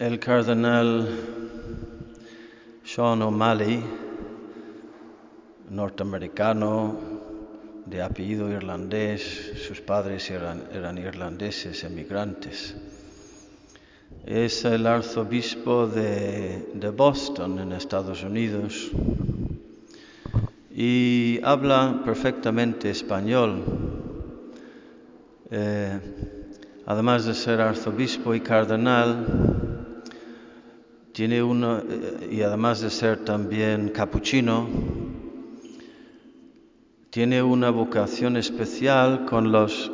El cardenal Sean O'Malley, norteamericano de apellido irlandés, sus padres eran, irlandeses, emigrantes. Es el arzobispo de, de Boston, en Estados Unidos, y habla perfectamente español. Eh, además de ser arzobispo y cardenal, tiene eh, y además de ser también capuchino, tiene una vocación especial con los,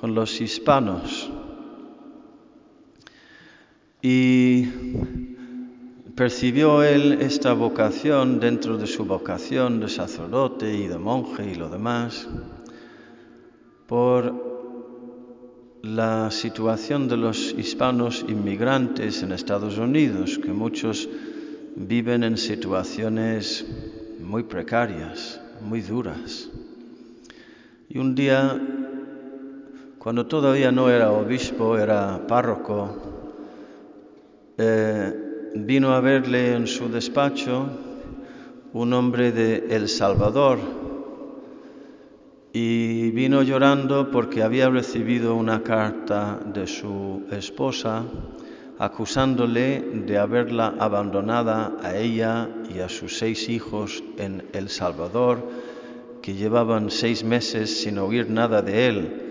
con los hispanos. Y percibió él esta vocación dentro de su vocación de sacerdote y de monje y lo demás por la situación de los hispanos inmigrantes en Estados Unidos, que muchos viven en situaciones muy precarias, muy duras. Y un día, cuando todavía no era obispo, era párroco, eh, vino a verle en su despacho un hombre de El Salvador y vino llorando porque había recibido una carta de su esposa acusándole de haberla abandonada a ella y a sus seis hijos en El Salvador, que llevaban seis meses sin oír nada de él.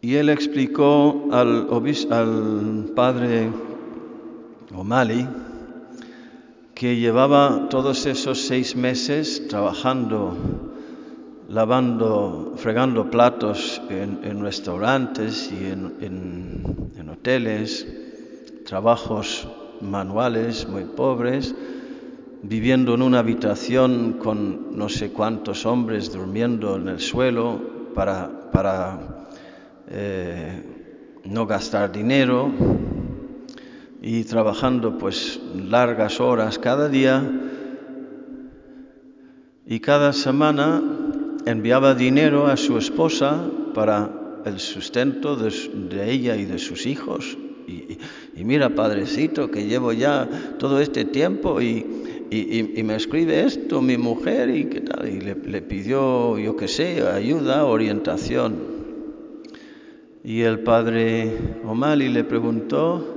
Y él explicó al, al padre O'Malley que llevaba todos esos seis meses trabajando lavando, fregando platos en, restaurantes y en, hoteles, trabajos manuales muy pobres, viviendo en una habitación con no sé cuántos hombres durmiendo en el suelo para, para eh, no gastar dinero y trabajando pues largas horas cada día. Y cada semana enviaba dinero a su esposa para el sustento de, de ella y de sus hijos. Y, mira, padrecito, que llevo ya todo este tiempo y, me escribe esto mi mujer y qué tal. Y le, le pidió, yo qué sé, ayuda, orientación. Y el padre O'Malley le preguntó,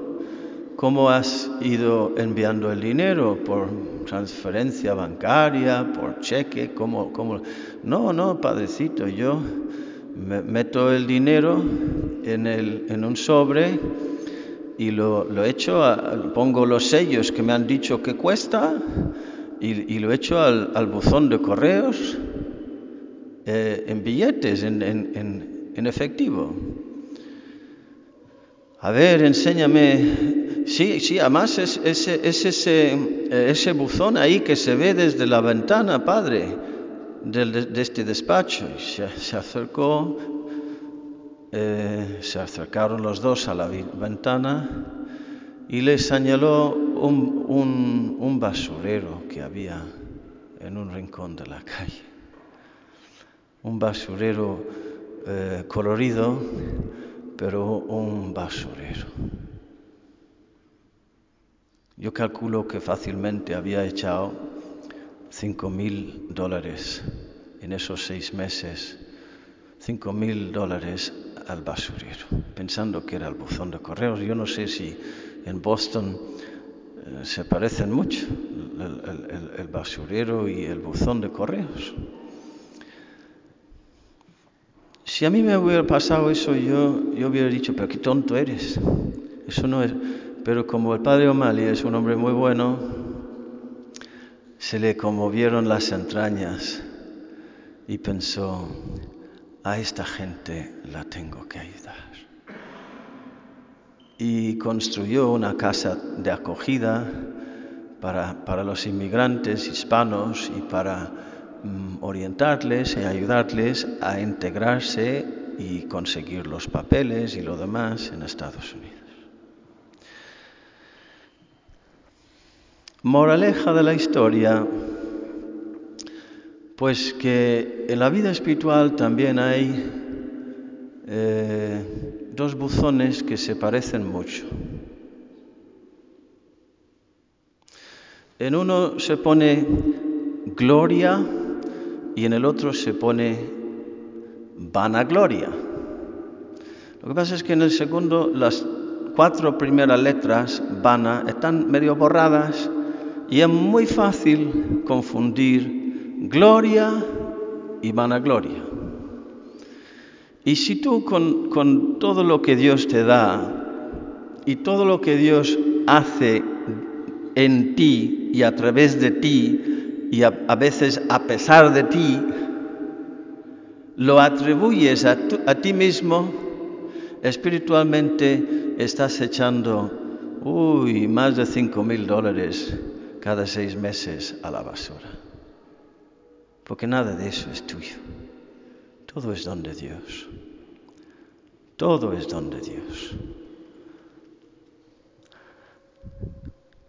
¿cómo has ido enviando el dinero? ¿Por transferencia bancaria, por cheque? ¿Cómo, cómo? No, no, padrecito, yo me meto el dinero en, el, en un sobre y lo, lo echo, a, pongo los sellos que me han dicho que cuesta y, y lo echo al, al, buzón de correos eh, en billetes, en, en, en efectivo. A ver, enséñame Sí, sí, además es, es, es ese, buzón ahí que se ve desde la ventana, padre, de, de este despacho. Se acercó, eh, se acercaron los dos a la ventana y le señaló un, un, un basurero que había en un rincón de la calle. Un basurero eh, colorido, pero un basurero. Yo calculo que fácilmente había echado cinco mil dólares en esos seis meses, cinco mil dólares al basurero, pensando que era el buzón de correos. Yo no sé si en Boston eh, se parecen mucho el, el, el, basurero y el buzón de correos. Si a mí me hubiera pasado eso, yo, yo hubiera dicho, pero qué tonto eres. Eso no es. Pero como el padre O'Malley es un hombre muy bueno, se le conmovieron las entrañas y pensó, a esta gente la tengo que ayudar. Y construyó una casa de acogida para, los inmigrantes hispanos y para um, orientarles y ayudarles a integrarse y conseguir los papeles y lo demás en Estados Unidos. Moraleja de la historia, pues que en la vida espiritual también hay eh, dos buzones que se parecen mucho. En uno se pone gloria y en el otro se pone vanagloria. Lo que pasa es que en el segundo las cuatro primeras letras, vana, están medio borradas y es muy fácil confundir gloria y vanagloria. Y si tú con, con todo lo que Dios te da y todo lo que Dios hace en ti y a través de ti y a, veces a pesar de ti, lo atribuyes a, a ti mismo, espiritualmente estás echando, uy, más de cinco mil dólares cada seis meses a la basura. Porque nada de eso es tuyo. Todo es don de Dios. Todo es don de Dios.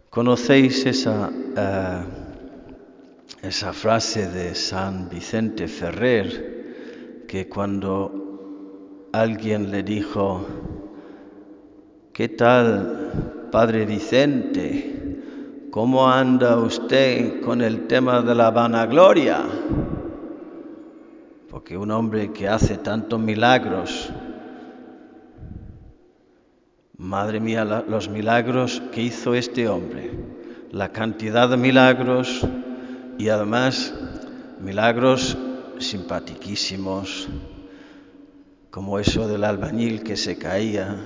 ¿Conocéis esa, uh, esa frase de San Vicente Ferrer que cuando alguien le dijo, ¿qué tal, Padre Vicente? ¿Cómo anda usted con el tema de la vanagloria? Porque un hombre que hace tantos milagros, Madre mía, los milagros que hizo este hombre, la cantidad de milagros y además milagros simpatiquísimos, como eso del albañil que se caía,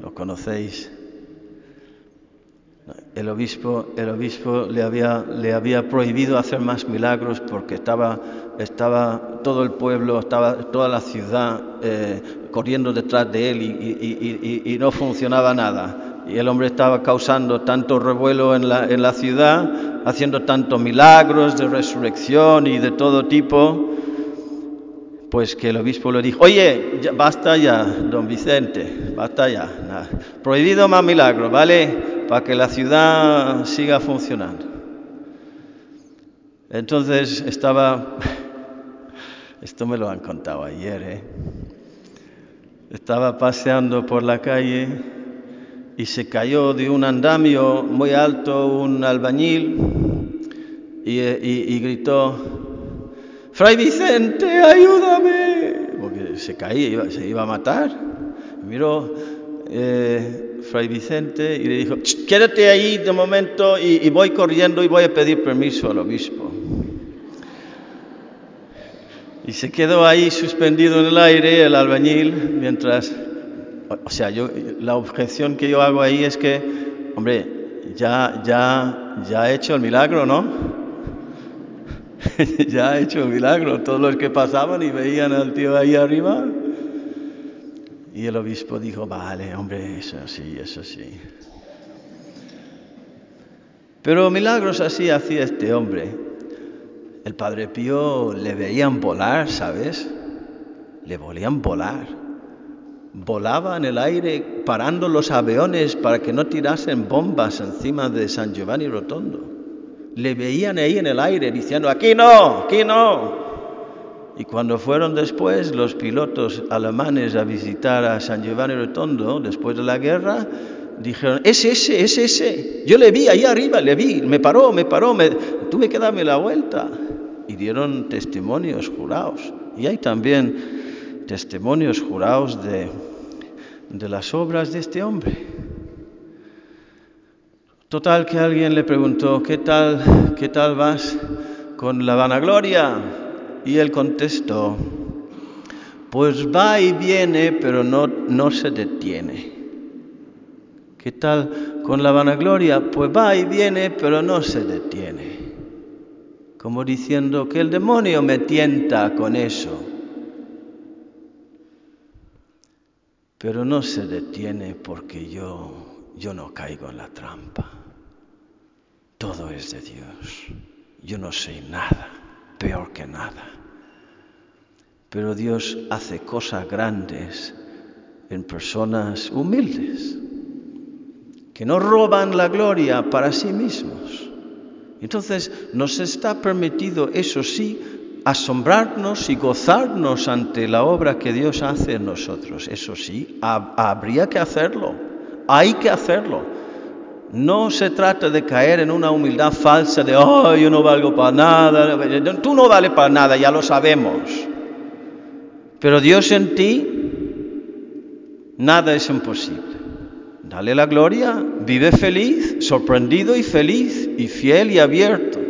¿lo conocéis? El obispo, le, había, prohibido hacer más milagros porque estaba, todo el pueblo, estaba toda la ciudad eh, corriendo detrás de él y, no funcionaba nada. Y el hombre estaba causando tanto revuelo en la, ciudad, haciendo tantos milagros de resurrección y de todo tipo, pues que el obispo le dijo, oye, ya, basta ya, don Vicente, basta ya, prohibido más milagros, ¿vale? Para que la ciudad siga funcionando. Entonces estaba, esto me lo han contado ayer, ¿eh? estaba paseando por la calle y se cayó de un andamio muy alto un albañil y, y gritó, Fray Vicente, ayúdame, porque se caía, iba, se iba a matar. Miró, eh, Fray Vicente y le dijo, quédate ahí de momento y, voy corriendo y voy a pedir permiso al obispo. Y se quedó ahí suspendido en el aire el albañil mientras, o sea, yo, la objeción que yo hago ahí es que, hombre, ya, ya, ya ha hecho el milagro, ¿no? ya ha hecho el milagro. Todos los que pasaban y veían al tío ahí arriba, y el obispo dijo, vale, hombre, eso sí, eso sí. Pero milagros así hacía este hombre. El padre Pío le veían volar, ¿sabes? Le volían volar. Volaba en el aire parando los aviones para que no tirasen bombas encima de San Giovanni Rotondo. Le veían ahí en el aire diciendo, aquí no, aquí no, y cuando fueron después los pilotos alemanes a visitar a San Giovanni Rotondo, después de la guerra, dijeron, es ese, es ese. Yo le vi ahí arriba, le vi, me paró, me paró, me... tuve que darme la vuelta. Y dieron testimonios jurados. Y hay también testimonios jurados de, de las obras de este hombre. Total que alguien le preguntó, ¿qué tal, qué tal vas con la vanagloria? Y él contestó, pues va y viene, pero no, no se detiene. ¿Qué tal con la vanagloria? Pues va y viene, pero no se detiene. Como diciendo que el demonio me tienta con eso. Pero no se detiene porque yo, yo no caigo en la trampa. Todo es de Dios. Yo no sé nada peor que nada. Pero Dios hace cosas grandes en personas humildes, que no roban la gloria para sí mismos. Entonces nos está permitido, eso sí, asombrarnos y gozarnos ante la obra que Dios hace en nosotros. Eso sí, habría que hacerlo, hay que hacerlo. No se trata de caer en una humildad falsa de, oh, yo no valgo para nada. Tú no vales para nada, ya lo sabemos. Pero Dios en ti, nada es imposible. Dale la gloria, vive feliz, sorprendido y feliz, y fiel y abierto.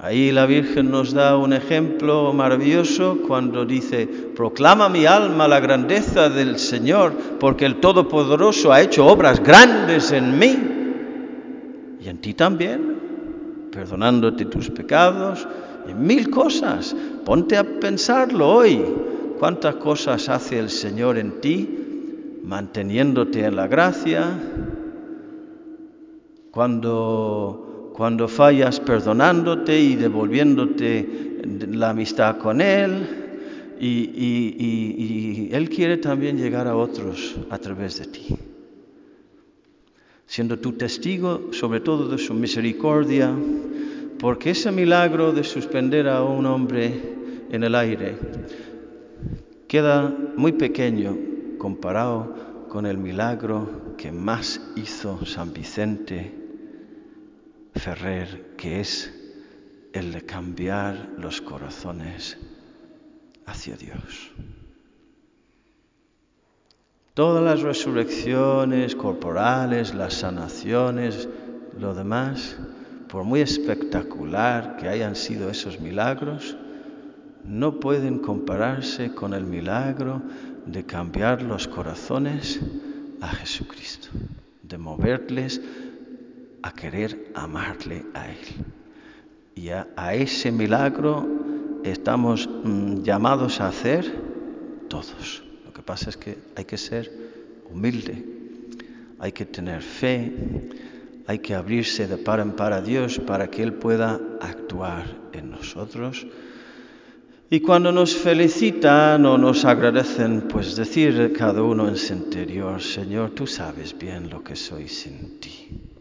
Ahí la Virgen nos da un ejemplo maravilloso cuando dice, proclama mi alma la grandeza del Señor, porque el Todopoderoso ha hecho obras grandes en mí y en ti también, perdonándote tus pecados y mil cosas. Ponte a pensarlo hoy, cuántas cosas hace el Señor en ti, manteniéndote en la gracia, cuando cuando fallas perdonándote y devolviéndote la amistad con Él. Y, Él quiere también llegar a otros a través de ti. Siendo tu testigo sobre todo de su misericordia, porque ese milagro de suspender a un hombre en el aire queda muy pequeño comparado con el milagro que más hizo San Vicente Ferrer, que es el de cambiar los corazones hacia Dios. Todas las resurrecciones corporales, las sanaciones, lo demás, por muy espectacular que hayan sido esos milagros, no pueden compararse con el milagro de cambiar los corazones a Jesucristo, de moverles a querer amarle a Él. Y a, ese milagro estamos mm, llamados a hacer todos. Lo que pasa es que hay que ser humilde, hay que tener fe, hay que abrirse de par en par a Dios para que Él pueda actuar en nosotros. Y cuando nos felicitan o nos agradecen, pues decir cada uno en su interior, Señor, tú sabes bien lo que soy sin ti.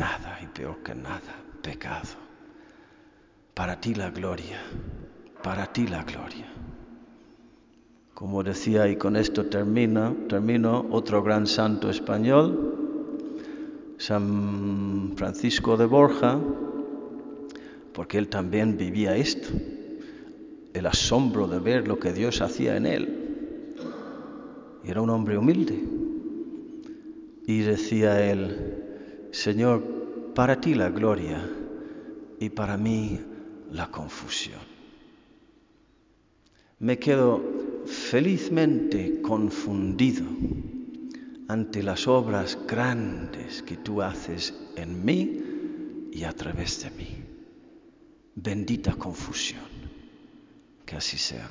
Nada y peor que nada, pecado. Para ti la gloria, para ti la gloria. Como decía, y con esto termino, termino otro gran santo español, San Francisco de Borja, porque él también vivía esto, el asombro de ver lo que Dios hacía en él. Era un hombre humilde. Y decía él, Señor, para ti la gloria y para mí la confusión. Me quedo felizmente confundido ante las obras grandes que tú haces en mí y a través de mí. Bendita confusión. Que así sea.